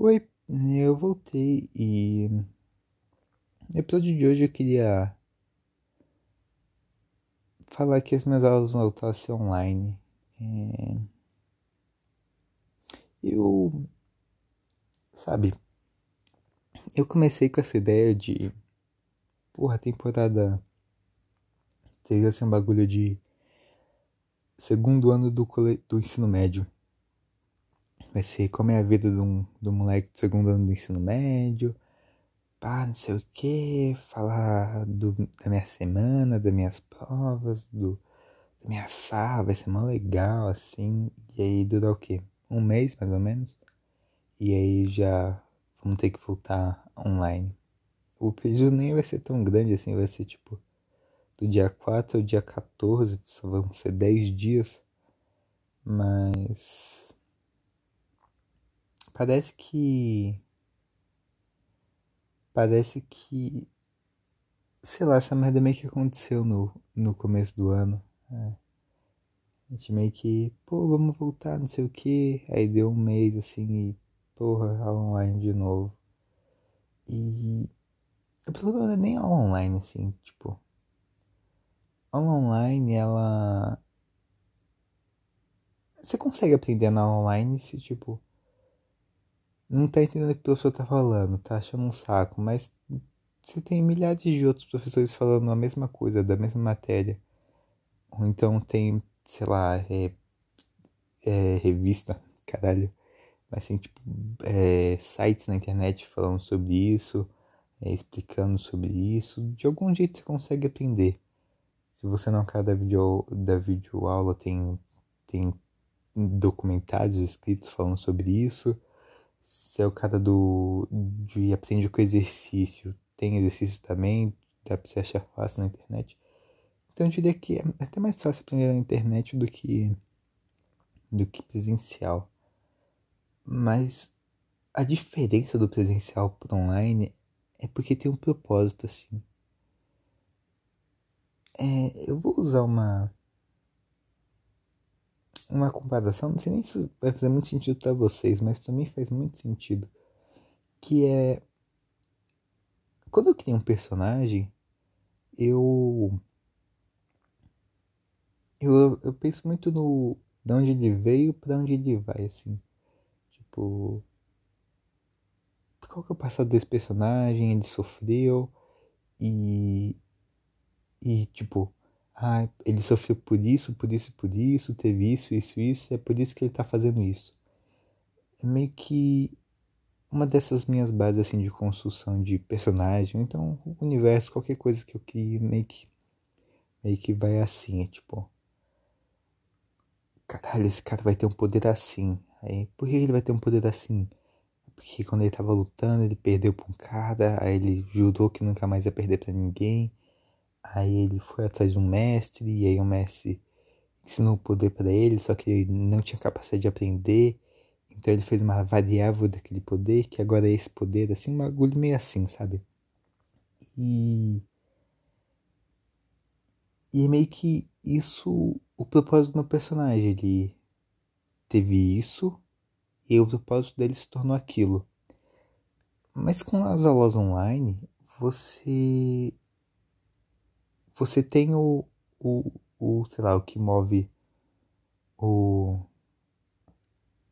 Oi, eu voltei e no episódio de hoje eu queria falar que as minhas aulas vão voltar a ser online. É... Eu, sabe, eu comecei com essa ideia de, porra, a temporada teria ser um bagulho de segundo ano do, cole... do ensino médio. Vai ser como é a vida de um, de um moleque do segundo ano do ensino médio. Pá, não sei o que. Falar do, da minha semana, das minhas provas, do, da minha sala. Vai ser mó legal, assim. E aí dura o quê? Um mês, mais ou menos. E aí já vamos ter que voltar online. O período nem vai ser tão grande assim. Vai ser tipo do dia 4 ao dia 14. Só vão ser 10 dias. Mas Parece que. Parece que. Sei lá, essa merda meio que aconteceu no, no começo do ano. É. A gente meio que, pô, vamos voltar, não sei o que. Aí deu um mês assim e, porra, online de novo. E. O problema não é nem a online, assim, tipo. A online, ela. Você consegue aprender na online se, tipo não tá entendendo o que o professor tá falando, tá achando um saco, mas você tem milhares de outros professores falando a mesma coisa, da mesma matéria. Ou então tem, sei lá, é, é, revista, caralho, mas tem tipo é, sites na internet falando sobre isso, é, explicando sobre isso. De algum jeito você consegue aprender. Se você não é um cara da vídeo da videoaula, tem, tem documentários escritos falando sobre isso se é o cara do de aprende com exercício, tem exercício também, dá pra você achar fácil na internet. Então eu diria que é até mais fácil aprender na internet do que do que presencial. Mas a diferença do presencial para online é porque tem um propósito assim. É, eu vou usar uma uma comparação, não sei nem se vai fazer muito sentido para vocês, mas para mim faz muito sentido. Que é. Quando eu crio um personagem, eu. Eu, eu penso muito no. De onde ele veio para onde ele vai, assim. Tipo. Qual que é o passado desse personagem? Ele sofreu. E. E, tipo ah, ele sofreu por isso, por isso, por isso, teve isso, isso, isso, é por isso que ele tá fazendo isso. É meio que uma dessas minhas bases assim de construção de personagem, então o universo, qualquer coisa que eu crie, meio que meio que vai assim, é tipo caralho, esse cara vai ter um poder assim. Aí, por que ele vai ter um poder assim? Porque quando ele tava lutando, ele perdeu pra um cara, aí ele jurou que nunca mais ia perder para ninguém. Aí ele foi atrás de um mestre, e aí o mestre ensinou o poder para ele, só que ele não tinha capacidade de aprender. Então ele fez uma variável daquele poder, que agora é esse poder, assim, um bagulho meio assim, sabe? E. E é meio que isso o propósito do meu personagem. Ele teve isso, e o propósito dele se tornou aquilo. Mas com as aulas online, você você tem o, o, o, sei lá, o que move o.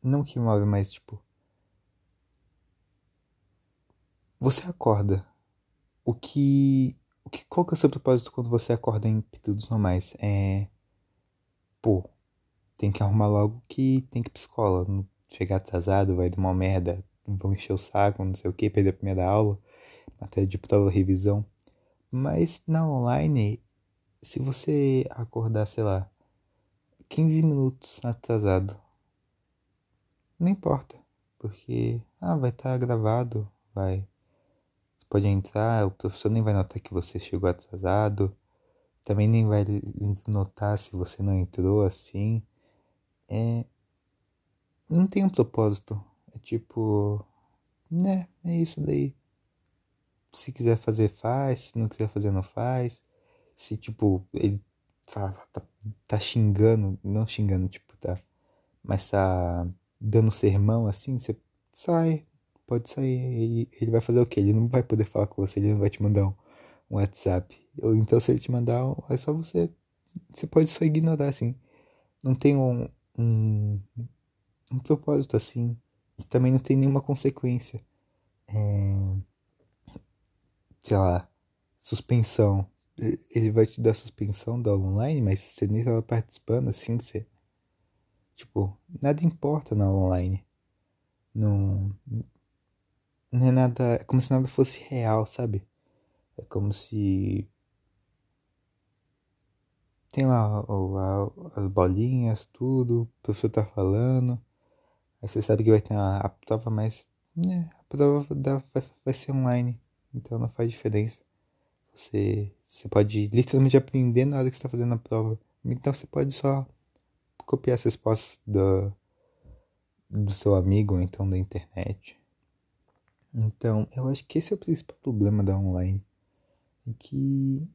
Não que move, mas tipo. Você acorda. O que. O que qual que é o seu propósito quando você acorda em períodos normais? É. Pô, tem que arrumar logo que tem que ir pra escola. Não chegar atrasado, vai dar uma merda. Vão encher o saco, não sei o que, perder a primeira aula, matéria de prova, revisão. Mas na online, se você acordar, sei lá, 15 minutos atrasado, não importa, porque ah, vai estar tá gravado, vai. Você pode entrar, o professor nem vai notar que você chegou atrasado, também nem vai notar se você não entrou assim. É. Não tem um propósito. É tipo. Né, é isso daí se quiser fazer, faz. Se não quiser fazer, não faz. Se, tipo, ele tá, tá, tá xingando, não xingando, tipo, tá. Mas tá dando sermão assim, você sai, pode sair. Ele, vai fazer o quê? Ele não vai poder falar com você, ele não vai te mandar um, um WhatsApp. Ou então se ele te mandar, é só você. Você pode só ignorar, assim. Não tem um, um, um propósito assim. E também não tem nenhuma consequência. É, sei lá, suspensão. Ele vai te dar suspensão da online, mas você nem estava participando assim, você. Tipo, nada importa na online. Não. Não é nada. É como se nada fosse real, sabe? É como se. Tem lá as bolinhas, tudo, o professor tá falando. Aí você sabe que vai ter a, a prova, mas. Né, a prova da, vai, vai ser online. Então não faz diferença. Você, você pode literalmente aprender na hora que está fazendo a prova. Então você pode só copiar as respostas do, do seu amigo ou então da internet. Então, eu acho que esse é o principal problema da online. É que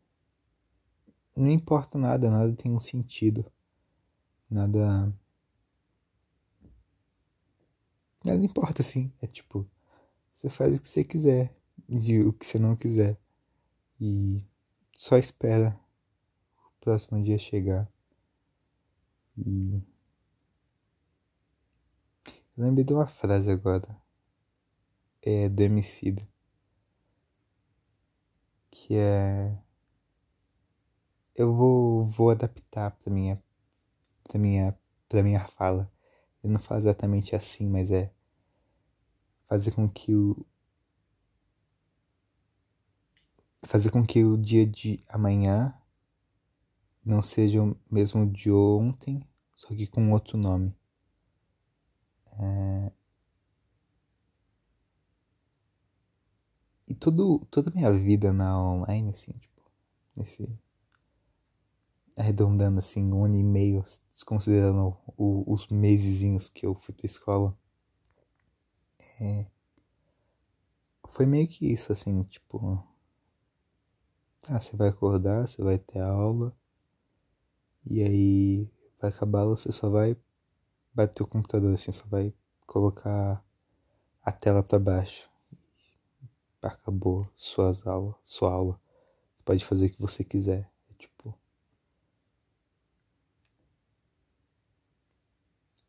não importa nada, nada tem um sentido. Nada. Nada importa assim. É tipo, você faz o que você quiser e o que você não quiser. E só espera o próximo dia chegar. E. Eu lembrei de uma frase agora. É do Emicida. Que é. Eu vou, vou adaptar pra minha, pra minha, pra minha fala. Eu não falo exatamente assim, mas é fazer com que o, fazer com que o dia de amanhã não seja o mesmo de ontem, só que com outro nome. É... E tudo, toda a minha vida na online, assim, tipo, nesse. Arredondando assim, um ano e meio, desconsiderando o, os mesezinhos que eu fui pra escola. É... Foi meio que isso, assim, tipo ah, você vai acordar, você vai ter aula. E aí vai acabar, você só vai bater o computador assim, só vai colocar a tela para baixo. Acabou suas aulas, sua aula. Você pode fazer o que você quiser. É tipo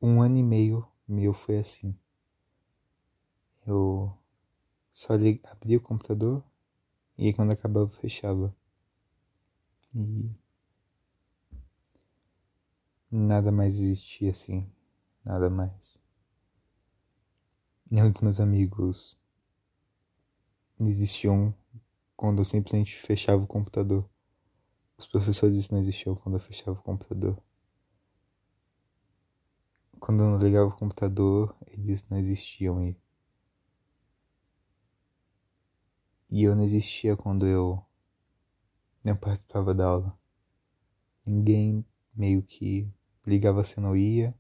um ano e meio meu foi assim. Eu só abri o computador, e quando acabava, fechava. E nada mais existia assim. Nada mais. Nenhum dos meus amigos existiam quando eu simplesmente fechava o computador. Os professores não existiam quando eu fechava o computador. Quando eu não ligava o computador, eles não existiam. E E eu não existia quando eu não participava da aula. Ninguém meio que ligava se não ia.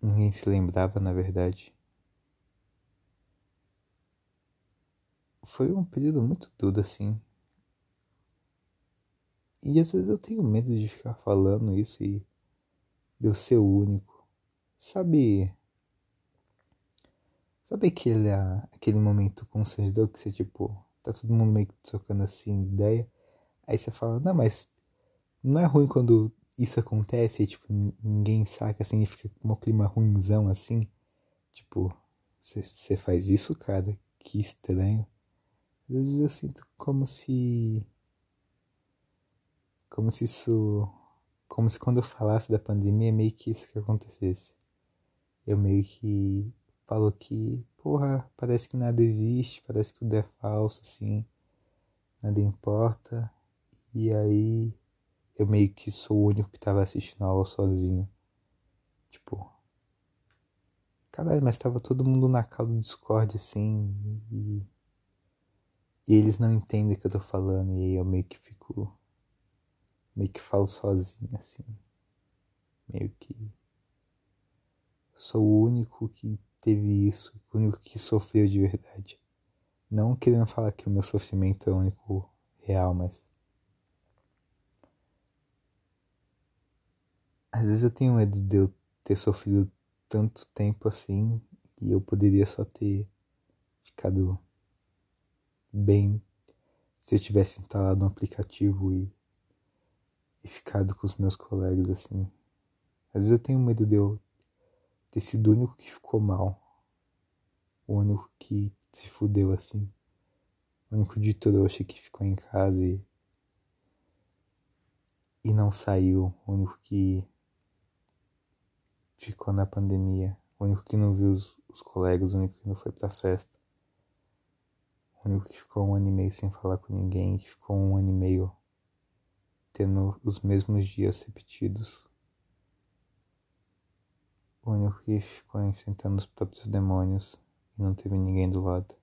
Ninguém se lembrava, na verdade. Foi um período muito duro assim. E às vezes eu tenho medo de ficar falando isso e de eu ser o único. Sabe Sabe aquele, aquele momento constrangedor que você, tipo, tá todo mundo meio que trocando assim ideia, aí você fala, não, mas não é ruim quando isso acontece e, tipo, ninguém saca assim e fica com um clima ruimzão assim? Tipo, você faz isso, cara? Que estranho. Às vezes eu sinto como se. Como se isso. Como se quando eu falasse da pandemia, meio que isso que acontecesse. Eu meio que falou que, porra, parece que nada existe, parece que tudo é falso, assim, nada importa. E aí eu meio que sou o único que tava assistindo a aula sozinho. Tipo. Caralho, mas tava todo mundo na cal do Discord, assim, e. E eles não entendem o que eu tô falando, e aí eu meio que fico. Meio que falo sozinho, assim. Meio que. Sou o único que teve isso, o único que sofreu de verdade. Não querendo falar que o meu sofrimento é o único real, mas. Às vezes eu tenho medo de eu ter sofrido tanto tempo assim, E eu poderia só ter ficado bem se eu tivesse instalado um aplicativo e, e ficado com os meus colegas assim. Às vezes eu tenho medo de eu ter sido o único que ficou mal. O único que se fudeu assim. O único de trouxa que ficou em casa e, e não saiu. O único que ficou na pandemia. O único que não viu os, os colegas, o único que não foi pra festa. O único que ficou um ano e meio sem falar com ninguém, que ficou um ano e meio tendo os mesmos dias repetidos. O único que ficou enfrentando os próprios demônios e não teve ninguém do lado.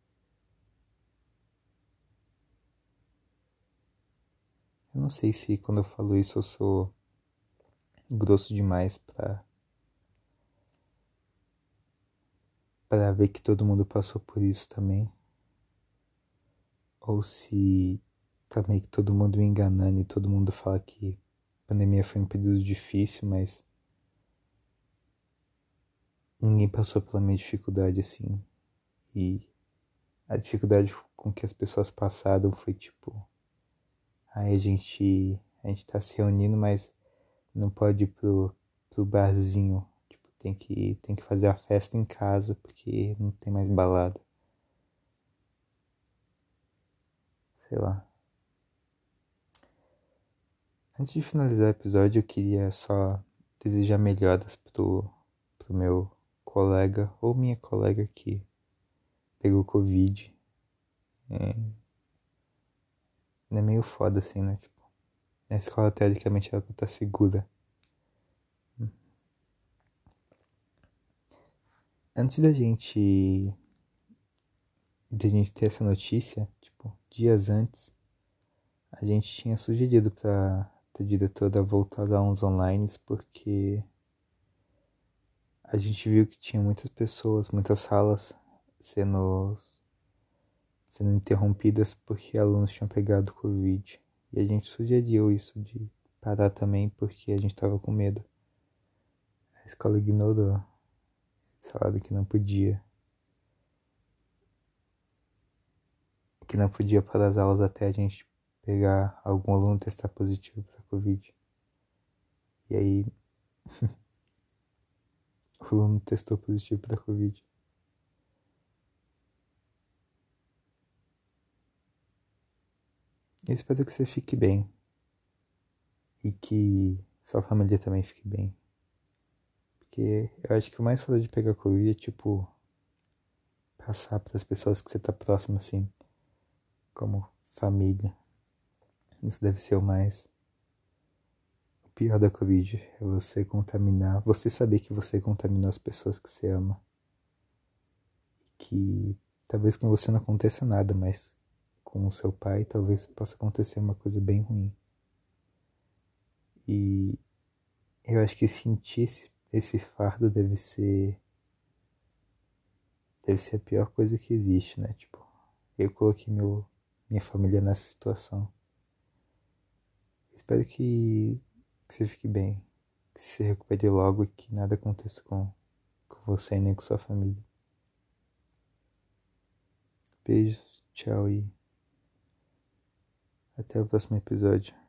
Eu não sei se quando eu falo isso eu sou grosso demais pra para ver que todo mundo passou por isso também. Ou se tá meio que todo mundo me enganando e todo mundo fala que a pandemia foi um período difícil, mas ninguém passou pela minha dificuldade assim. E a dificuldade com que as pessoas passaram foi tipo. Aí a gente. A gente tá se reunindo, mas não pode ir pro, pro barzinho tem que, tem que fazer a festa em casa porque não tem mais balada. Sei lá. Antes de finalizar o episódio, eu queria só desejar melhoras pro, pro meu colega ou minha colega que pegou Covid. É, é meio foda assim, né? Tipo, a escola teoricamente ela tá segura. Antes da gente. de a gente ter essa notícia, tipo, dias antes, a gente tinha sugerido pra, a diretora voltar a aulas online porque a gente viu que tinha muitas pessoas, muitas salas sendo, sendo interrompidas porque alunos tinham pegado Covid. E a gente sugeriu isso de parar também porque a gente estava com medo. A escola ignorou falaram que não podia. Que não podia para as aulas até a gente pegar algum aluno testar positivo para Covid. E aí. o aluno testou positivo para Covid. Eu espero que você fique bem. E que sua família também fique bem. Porque eu acho que o mais foda de pegar Covid é, tipo, passar para as pessoas que você tá próximo, assim, como família. Isso deve ser o mais. Pior da Covid é você contaminar, você saber que você contaminou as pessoas que você ama. E que talvez com você não aconteça nada, mas com o seu pai talvez possa acontecer uma coisa bem ruim. E eu acho que sentir esse esse fardo deve ser deve ser a pior coisa que existe, né? Tipo, eu coloquei meu minha família nessa situação. Espero que, que você fique bem, que se recupere logo e que nada aconteça com, com você nem com sua família. Beijos, tchau e até o próximo episódio.